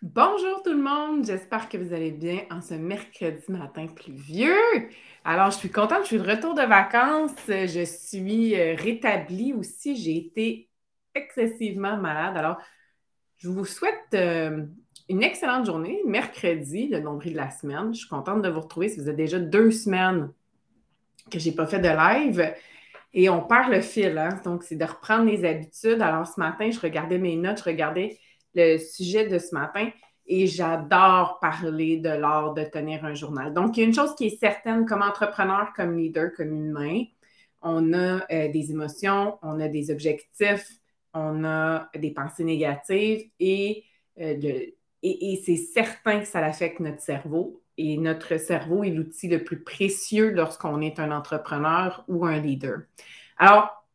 Bonjour tout le monde, j'espère que vous allez bien en ce mercredi matin pluvieux. Alors, je suis contente, je suis de retour de vacances, je suis euh, rétablie aussi, j'ai été excessivement malade. Alors, je vous souhaite euh, une excellente journée, mercredi, le nombril de la semaine. Je suis contente de vous retrouver, ça faisait déjà deux semaines que je n'ai pas fait de live. Et on perd le fil, hein? donc c'est de reprendre les habitudes. Alors, ce matin, je regardais mes notes, je regardais le sujet de ce matin et j'adore parler de l'art de tenir un journal. Donc, il y a une chose qui est certaine comme entrepreneur, comme leader, comme humain, on a euh, des émotions, on a des objectifs, on a des pensées négatives et, euh, et, et c'est certain que ça affecte notre cerveau. Et notre cerveau est l'outil le plus précieux lorsqu'on est un entrepreneur ou un leader. Alors,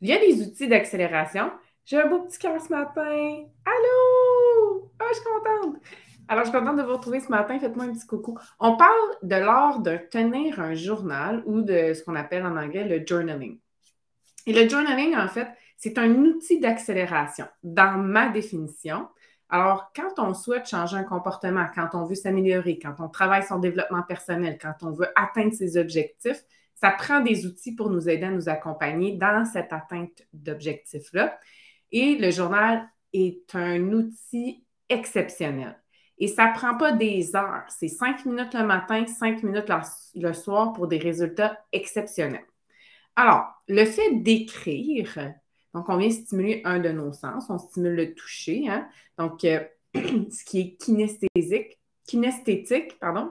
il y a des outils d'accélération, j'ai un beau petit cœur ce matin. Allô? Ah, je suis contente. Alors, je suis contente de vous retrouver ce matin. Faites-moi un petit coucou. On parle de l'art de tenir un journal ou de ce qu'on appelle en anglais le journaling. Et le journaling, en fait, c'est un outil d'accélération dans ma définition. Alors, quand on souhaite changer un comportement, quand on veut s'améliorer, quand on travaille son développement personnel, quand on veut atteindre ses objectifs, ça prend des outils pour nous aider à nous accompagner dans cette atteinte d'objectifs-là. Et le journal est un outil exceptionnel. Et ça ne prend pas des heures. C'est cinq minutes le matin, cinq minutes le soir pour des résultats exceptionnels. Alors, le fait d'écrire, donc on vient stimuler un de nos sens, on stimule le toucher, hein? donc euh, ce qui est kinesthésique, kinesthétique, pardon.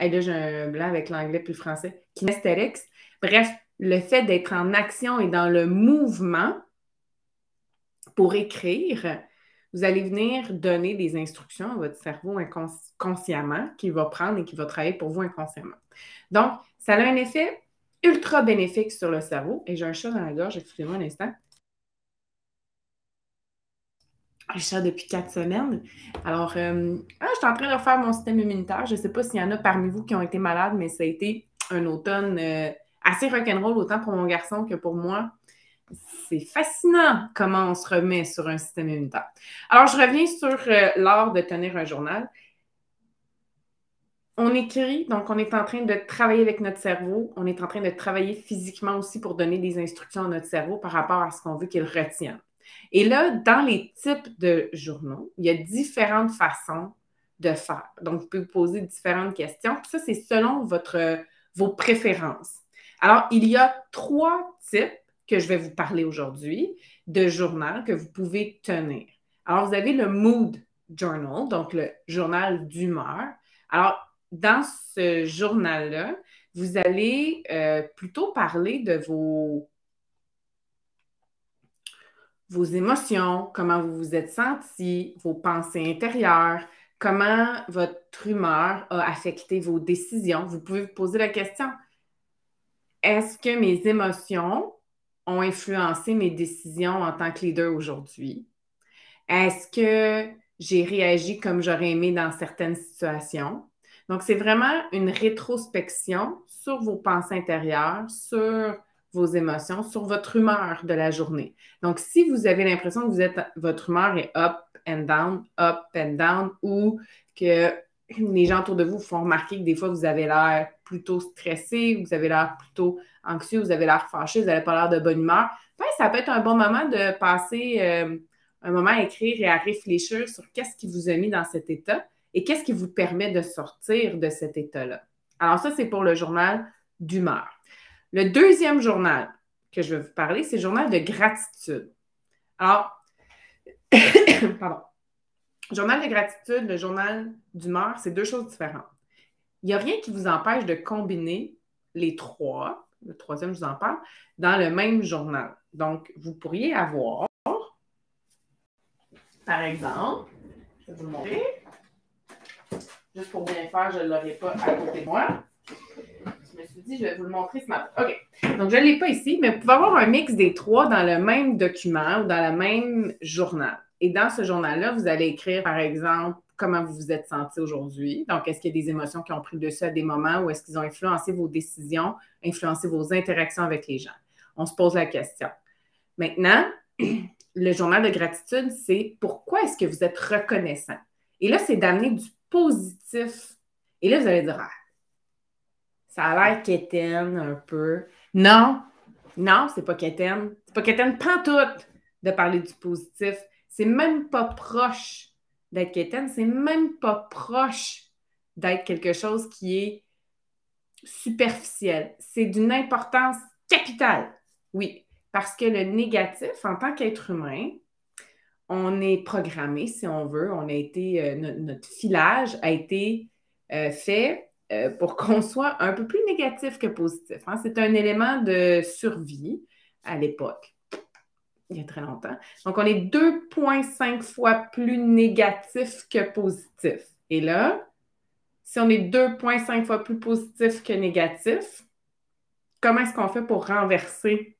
Et là, j'ai un blanc avec l'anglais plus français. Kinesthétics. Bref, le fait d'être en action et dans le mouvement pour écrire, vous allez venir donner des instructions à votre cerveau inconsciemment qui va prendre et qui va travailler pour vous inconsciemment. Donc, ça a un effet ultra bénéfique sur le cerveau. Et j'ai un chat dans la gorge, excusez-moi un instant. Un chat depuis quatre semaines. Alors, euh, ah, je suis en train de refaire mon système immunitaire. Je ne sais pas s'il y en a parmi vous qui ont été malades, mais ça a été un automne euh, assez rock'n'roll, autant pour mon garçon que pour moi c'est fascinant comment on se remet sur un système immunitaire. Alors, je reviens sur euh, l'art de tenir un journal. On écrit, donc on est en train de travailler avec notre cerveau, on est en train de travailler physiquement aussi pour donner des instructions à notre cerveau par rapport à ce qu'on veut qu'il retienne. Et là, dans les types de journaux, il y a différentes façons de faire. Donc, vous pouvez poser différentes questions. ça, c'est selon vos préférences. Alors, il y a trois types que je vais vous parler aujourd'hui de journal que vous pouvez tenir. Alors, vous avez le Mood Journal, donc le journal d'humeur. Alors, dans ce journal-là, vous allez euh, plutôt parler de vos, vos émotions, comment vous vous êtes senti, vos pensées intérieures, comment votre humeur a affecté vos décisions. Vous pouvez vous poser la question, est-ce que mes émotions ont influencé mes décisions en tant que leader aujourd'hui? Est-ce que j'ai réagi comme j'aurais aimé dans certaines situations? Donc, c'est vraiment une rétrospection sur vos pensées intérieures, sur vos émotions, sur votre humeur de la journée. Donc, si vous avez l'impression que vous êtes, votre humeur est up and down, up and down, ou que les gens autour de vous font remarquer que des fois, vous avez l'air plutôt stressé, vous avez l'air plutôt anxieux, vous avez l'air fâché, vous n'avez pas l'air de bonne humeur, ben, ça peut être un bon moment de passer euh, un moment à écrire et à réfléchir sur qu'est-ce qui vous a mis dans cet état et qu'est-ce qui vous permet de sortir de cet état-là. Alors ça, c'est pour le journal d'humeur. Le deuxième journal que je vais vous parler, c'est le journal de gratitude. Alors, pardon. Journal de gratitude, le journal d'humeur, c'est deux choses différentes. Il n'y a rien qui vous empêche de combiner les trois, le troisième, je vous en parle, dans le même journal. Donc, vous pourriez avoir, par exemple, je vais vous le montrer, juste pour bien faire, je ne l'aurai pas à côté de moi. Je me suis dit, je vais vous le montrer ce matin. OK. Donc, je ne l'ai pas ici, mais vous pouvez avoir un mix des trois dans le même document ou dans le même journal. Et dans ce journal-là, vous allez écrire, par exemple, comment vous vous êtes senti aujourd'hui. Donc, est-ce qu'il y a des émotions qui ont pris le dessus à des moments ou est-ce qu'ils ont influencé vos décisions, influencé vos interactions avec les gens? On se pose la question. Maintenant, le journal de gratitude, c'est pourquoi est-ce que vous êtes reconnaissant? Et là, c'est d'amener du positif. Et là, vous allez dire, ah, ça a l'air quétaine un peu. Non, non, c'est pas quétaine. C'est pas quétaine, tout de parler du positif. C'est même pas proche d'être quétaine, c'est même pas proche d'être quelque chose qui est superficiel. C'est d'une importance capitale, oui, parce que le négatif, en tant qu'être humain, on est programmé, si on veut, on a été, euh, notre, filage a été euh, fait euh, pour qu'on soit un peu plus négatif que positif. Hein. C'est un élément de survie à l'époque, il y a très longtemps. Donc, on est 2,5 fois plus négatif que positif. Et là, si on est 2,5 fois plus positif que négatif, comment est-ce qu'on fait pour renverser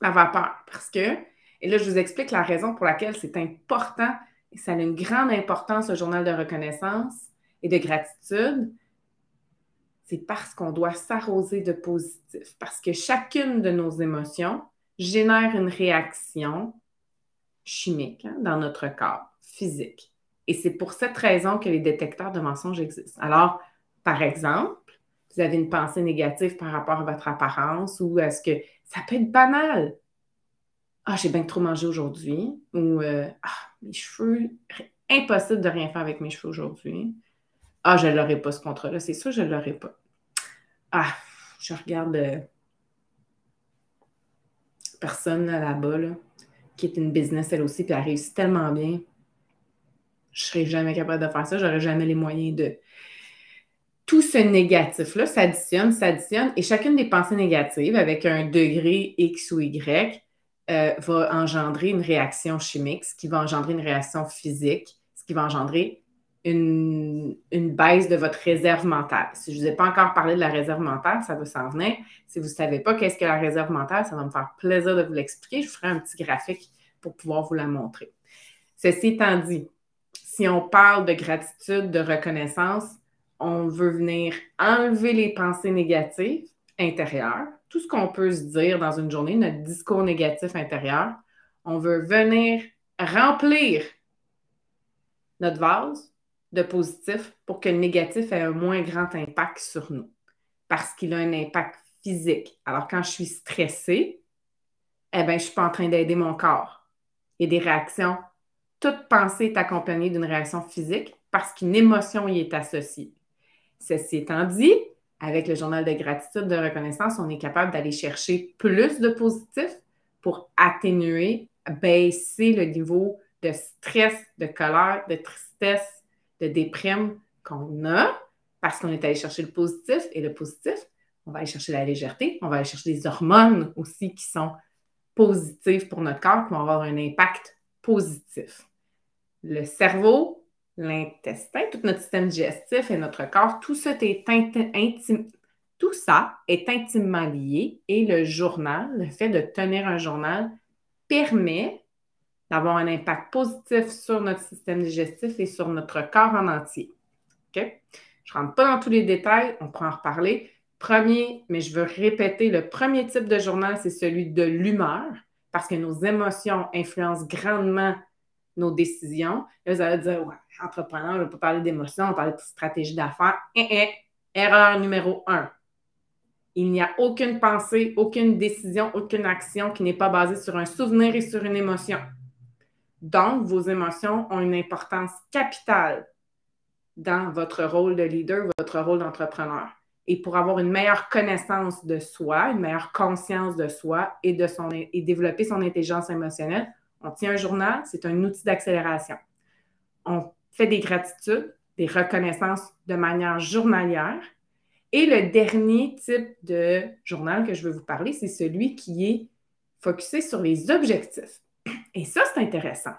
la vapeur? Parce que, et là, je vous explique la raison pour laquelle c'est important et ça a une grande importance au journal de reconnaissance et de gratitude. C'est parce qu'on doit s'arroser de positif, parce que chacune de nos émotions génère une réaction chimique hein, dans notre corps, physique. Et c'est pour cette raison que les détecteurs de mensonges existent. Alors, par exemple, vous avez une pensée négative par rapport à votre apparence ou est-ce que ça peut être banal. Ah, j'ai bien trop mangé aujourd'hui ou euh, Ah, mes cheveux, impossible de rien faire avec mes cheveux aujourd'hui. Ah, je l'aurai pas ce contrat-là, c'est sûr, je l'aurai pas. Ah, je regarde euh, personne là-bas là, qui est une business elle aussi, puis elle réussit tellement bien je ne serais jamais capable de faire ça, j'aurais jamais les moyens de. Tout ce négatif-là s'additionne, s'additionne, et chacune des pensées négatives, avec un degré X ou Y, euh, va engendrer une réaction chimique, ce qui va engendrer une réaction physique, ce qui va engendrer une, une baisse de votre réserve mentale. Si je ne vous ai pas encore parlé de la réserve mentale, ça va s'en venir. Si vous ne savez pas qu'est-ce que la réserve mentale, ça va me faire plaisir de vous l'expliquer. Je ferai un petit graphique pour pouvoir vous la montrer. Ceci étant dit, si on parle de gratitude, de reconnaissance, on veut venir enlever les pensées négatives intérieures, tout ce qu'on peut se dire dans une journée, notre discours négatif intérieur. On veut venir remplir notre vase de positif pour que le négatif ait un moins grand impact sur nous, parce qu'il a un impact physique. Alors, quand je suis stressée, eh bien, je ne suis pas en train d'aider mon corps. Il des réactions toute pensée est accompagnée d'une réaction physique parce qu'une émotion y est associée. Ceci étant dit, avec le journal de gratitude, de reconnaissance, on est capable d'aller chercher plus de positif pour atténuer, baisser le niveau de stress, de colère, de tristesse, de déprime qu'on a parce qu'on est allé chercher le positif. Et le positif, on va aller chercher la légèreté, on va aller chercher des hormones aussi qui sont positives pour notre corps, qui vont avoir un impact positif. Le cerveau, l'intestin, tout notre système digestif et notre corps, tout ça est intime, tout ça est intimement lié et le journal, le fait de tenir un journal, permet d'avoir un impact positif sur notre système digestif et sur notre corps en entier. Je ne rentre pas dans tous les détails, on pourra en reparler. Premier, mais je veux répéter, le premier type de journal, c'est celui de l'humeur parce que nos émotions influencent grandement nos décisions. Et vous allez dire, ouais, entrepreneur, on ne va pas parler d'émotions, on va parler de stratégie d'affaires. Eh, eh, erreur numéro un. Il n'y a aucune pensée, aucune décision, aucune action qui n'est pas basée sur un souvenir et sur une émotion. Donc, vos émotions ont une importance capitale dans votre rôle de leader, votre rôle d'entrepreneur et pour avoir une meilleure connaissance de soi, une meilleure conscience de soi et, de son, et développer son intelligence émotionnelle, on tient un journal, c'est un outil d'accélération. On fait des gratitudes, des reconnaissances de manière journalière. Et le dernier type de journal que je veux vous parler, c'est celui qui est focusé sur les objectifs. Et ça, c'est intéressant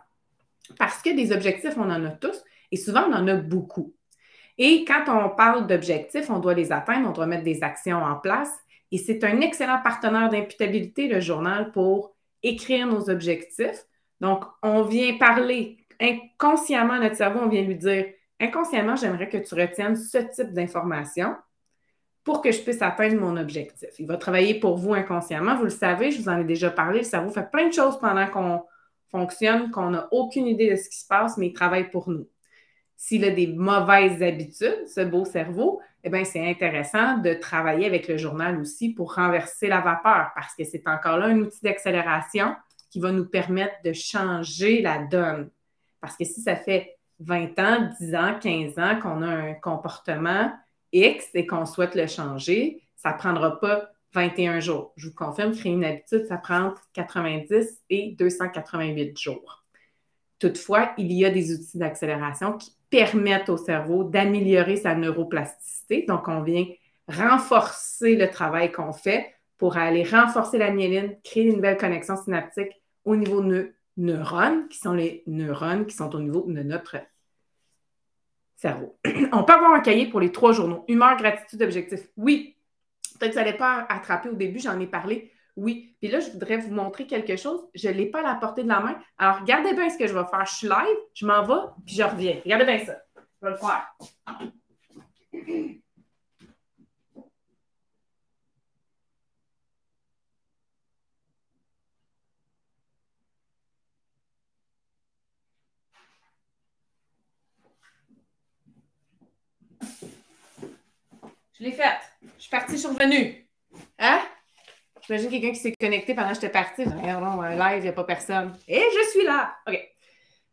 parce que des objectifs, on en a tous et souvent, on en a beaucoup. Et quand on parle d'objectifs, on doit les atteindre, on doit mettre des actions en place. Et c'est un excellent partenaire d'imputabilité, le journal, pour écrire nos objectifs. Donc, on vient parler inconsciemment notre cerveau, on vient lui dire inconsciemment, j'aimerais que tu retiennes ce type d'information pour que je puisse atteindre mon objectif. Il va travailler pour vous inconsciemment. Vous le savez, je vous en ai déjà parlé. Le cerveau fait plein de choses pendant fonctionne qu'on n'a aucune idée de ce qui se passe, mais il travaille pour nous. S'il a des mauvaises habitudes, ce beau cerveau, eh bien, c'est intéressant de travailler avec le journal aussi pour renverser la vapeur parce que c'est encore là un outil d'accélération qui va nous permettre de changer la donne. Parce que si ça fait 20 ans, 10 ans, 15 ans qu'on a un comportement X et qu'on souhaite le changer, ça ne prendra pas 21 jours. Je vous confirme, créer une habitude, ça prend 90 et 288 jours. Toutefois, il y a des outils d'accélération qui permettent au cerveau d'améliorer sa neuroplasticité. Donc, on vient renforcer le travail qu'on fait pour aller renforcer la myéline, créer une nouvelle connexion synaptique au niveau de neurones, qui sont les neurones qui sont au niveau de notre cerveau. On peut avoir un cahier pour les trois journaux. Humeur, gratitude, objectif. Oui. Peut-être que ça n'allait pas attraper au début, j'en ai parlé. Oui. Puis là, je voudrais vous montrer quelque chose. Je ne l'ai pas à la portée de la main. Alors, regardez bien ce que je vais faire. Je suis live, je m'en vais, puis je reviens. Regardez bien ça. Je vais le faire. Je l'ai faite. Je suis partie, je suis revenue. Hein? J'imagine quelqu'un qui s'est connecté pendant que j'étais partie. Regardons, un live, il n'y a pas personne. Et je suis là. OK.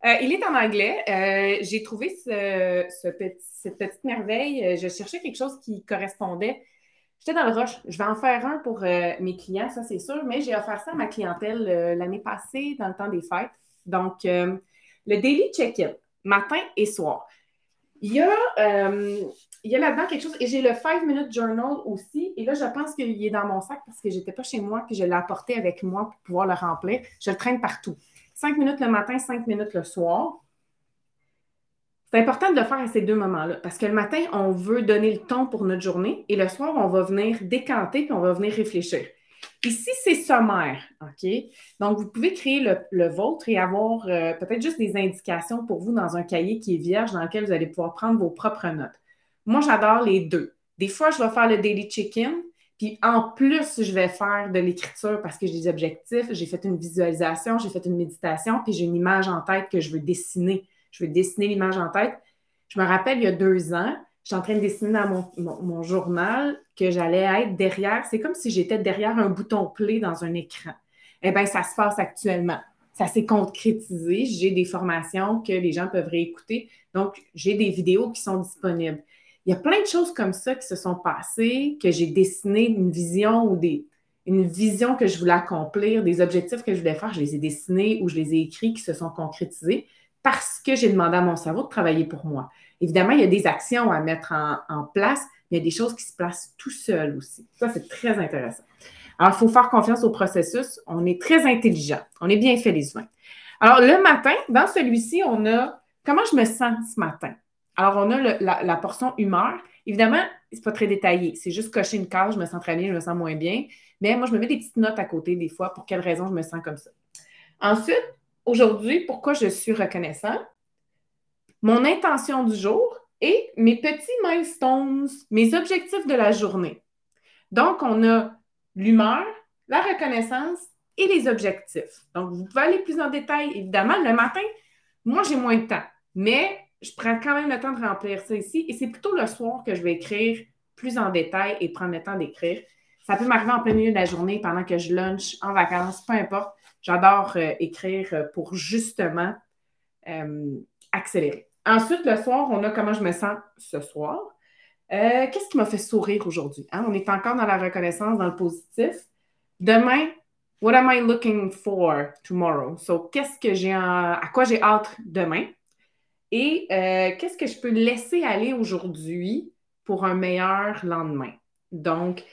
Euh, il est en anglais. Euh, j'ai trouvé cette petite merveille. Euh, je cherchais quelque chose qui correspondait. J'étais dans le rush. Je vais en faire un pour mes clients, ça c'est sûr, mais j'ai offert ça à ma clientèle l'année passée, dans le temps des fêtes. Donc, le daily check-in, matin et soir. Il y a, il y a là-dedans quelque chose, et j'ai le 5 minute journal aussi, et là, je pense qu'il est dans mon sac parce que je n'étais pas chez moi, puis je l'ai apporté avec moi pour pouvoir le remplir. Je le traîne partout. 5 minutes le matin, 5 minutes le soir. C'est important de le faire à ces deux moments-là, parce que le matin, on veut donner le ton pour notre journée, et le soir, on va venir décanter, puis on va venir réfléchir. Ici, c'est sommaire, OK? Donc, vous pouvez créer le, vôtre et avoir euh, peut-être juste des indications pour vous dans un cahier qui est vierge dans lequel vous allez pouvoir prendre vos propres notes. Moi, j'adore les deux. Des fois, je vais faire le daily check-in, puis en plus, je vais faire de l'écriture parce que j'ai des objectifs, j'ai fait une visualisation, j'ai fait une méditation, puis j'ai une image en tête que je veux dessiner. Je veux dessiner l'image en tête. Je me rappelle, il y a deux ans, j'étais en train de dessiner dans mon, journal que j'allais être derrière. C'est comme si j'étais derrière un bouton play dans un écran. Eh bien, ça se passe actuellement. Ça s'est concrétisé. J'ai des formations que les gens peuvent réécouter. Donc, j'ai des vidéos qui sont disponibles. Il y a plein de choses comme ça qui se sont passées, que j'ai dessiné une vision ou des, une vision que je voulais accomplir, des objectifs que je voulais faire, je les ai dessinés ou je les ai écrits qui se sont concrétisés parce que j'ai demandé à mon cerveau de travailler pour moi. Évidemment, il y a des actions à mettre en, place, mais il y a des choses qui se placent tout seul aussi. Ça, c'est très intéressant. Alors, il faut faire confiance au processus. On est très intelligent. On est bien fait, les humains. Alors, le matin, dans celui-ci, on a comment je me sens ce matin? Alors, on a la, portion humeur. Évidemment, c'est pas très détaillé. C'est juste cocher une case, je me sens très bien, je me sens moins bien. Mais moi, je me mets des petites notes à côté des fois pour quelles raisons je me sens comme ça. Ensuite, aujourd'hui, pourquoi je suis reconnaissant? Mon intention du jour et mes petits milestones, mes objectifs de la journée. Donc, on a l'humeur, la reconnaissance et les objectifs. Donc, vous pouvez aller plus en détail. Évidemment, le matin, moi, j'ai moins de temps. Mais je prends quand même le temps de remplir ça ici et c'est plutôt le soir que je vais écrire plus en détail et prendre le temps d'écrire. Ça peut m'arriver en plein milieu de la journée pendant que je lunch en vacances, peu importe. J'adore euh, écrire euh, pour justement euh, accélérer. Ensuite, le soir, on a comment je me sens ce soir. Qu'est-ce qui m'a fait sourire aujourd'hui? Hein? On est encore dans la reconnaissance, dans le positif. Demain, what am I looking for tomorrow? So, qu'est-ce que j'ai à quoi j'ai hâte demain? Et euh, qu'est-ce que je peux laisser aller aujourd'hui pour un meilleur lendemain? Donc,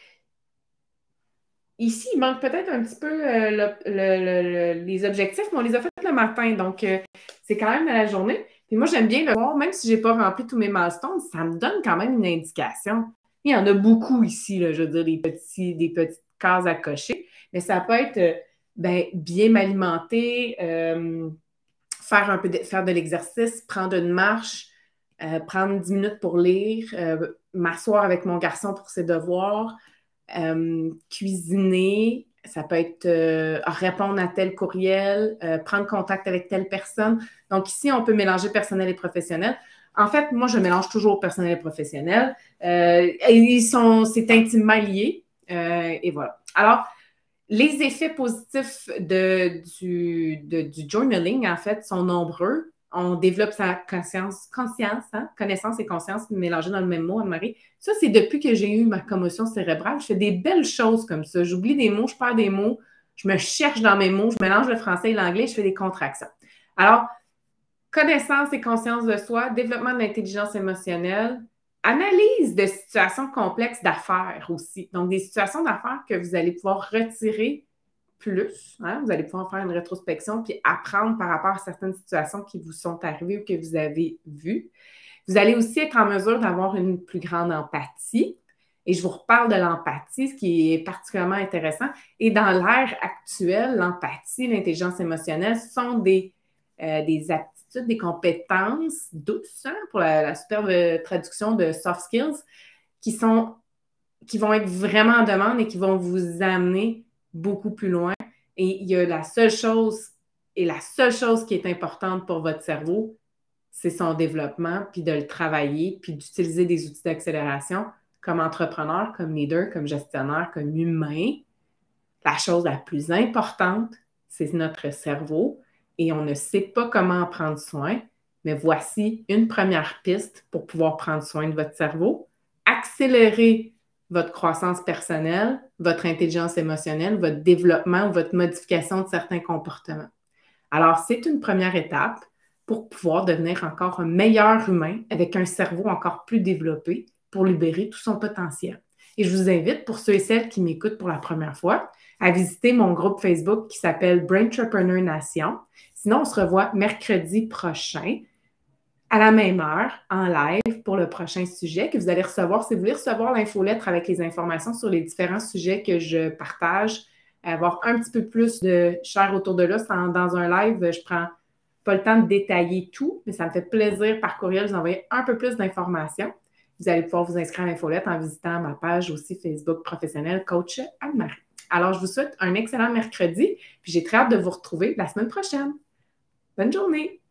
ici, il manque peut-être un petit peu euh, les objectifs, mais on les a faits le matin. Donc, euh, c'est quand même dans la journée. Puis moi, j'aime bien le voir, même si je n'ai pas rempli tous mes milestones, ça me donne quand même une indication. Il y en a beaucoup ici, je veux dire, des, petits, des petites cases à cocher, mais ça peut être ben, bien m'alimenter, faire un peu de, faire de l'exercice, prendre une marche, euh, prendre 10 minutes pour lire, euh, m'asseoir avec mon garçon pour ses devoirs, euh, cuisiner, ça peut être répondre à tel courriel, prendre contact avec telle personne. Donc ici, on peut mélanger personnel et professionnel. En fait, moi, je mélange toujours personnel et professionnel. Ils sont, c'est intimement lié. et voilà. Alors, les effets positifs du journaling, en fait, sont nombreux on développe sa conscience, conscience hein, connaissance et conscience mélangées dans le même mot, Anne-Marie. Ça, c'est depuis que j'ai eu ma commotion cérébrale. Je fais des belles choses comme ça. J'oublie des mots, je perds des mots, je me cherche dans mes mots, je mélange le français et l'anglais, je fais des contractions. Alors, connaissance et conscience de soi, développement de l'intelligence émotionnelle, analyse de situations complexes d'affaires aussi. Donc, des situations d'affaires que vous allez pouvoir retirer plus. Hein. Vous allez pouvoir faire une rétrospection puis apprendre par rapport à certaines situations qui vous sont arrivées ou que vous avez vues. Vous allez aussi être en mesure d'avoir une plus grande empathie. Et je vous reparle de l'empathie, ce qui est particulièrement intéressant. Et dans l'ère actuelle, l'empathie, l'intelligence émotionnelle sont des, euh, des aptitudes, des compétences douces, hein, pour la, la superbe traduction de soft skills, qui sont qui vont être vraiment en demande et qui vont vous amener beaucoup plus loin. Et il y a la seule chose, et la seule chose qui est importante pour votre cerveau, c'est son développement, puis de le travailler, puis d'utiliser des outils d'accélération comme entrepreneur, comme leader, comme gestionnaire, comme humain. La chose la plus importante, c'est notre cerveau et on ne sait pas comment en prendre soin, mais voici une première piste pour pouvoir prendre soin de votre cerveau. Accélérer votre croissance personnelle, votre intelligence émotionnelle, votre développement ou votre modification de certains comportements. Alors, c'est une première étape pour pouvoir devenir encore un meilleur humain avec un cerveau encore plus développé pour libérer tout son potentiel. Et je vous invite, pour ceux et celles qui m'écoutent pour la première fois, à visiter mon groupe Facebook qui s'appelle Brain Entrepreneur Nation. Sinon, on se revoit mercredi prochain à la même heure en live pour le prochain sujet que vous allez recevoir. Si vous voulez recevoir l'infolettre avec les informations sur les différents sujets que je partage, avoir un petit peu plus de chair autour de là, dans un live, je prends pas le temps de détailler tout, mais ça me fait plaisir par courriel de vous envoyer un peu plus d'informations. Vous allez pouvoir vous inscrire à l'infolette en visitant ma page aussi Facebook professionnelle Coach Anne-Marie. Alors, je vous souhaite un excellent mercredi, puis j'ai très hâte de vous retrouver la semaine prochaine. Bonne journée!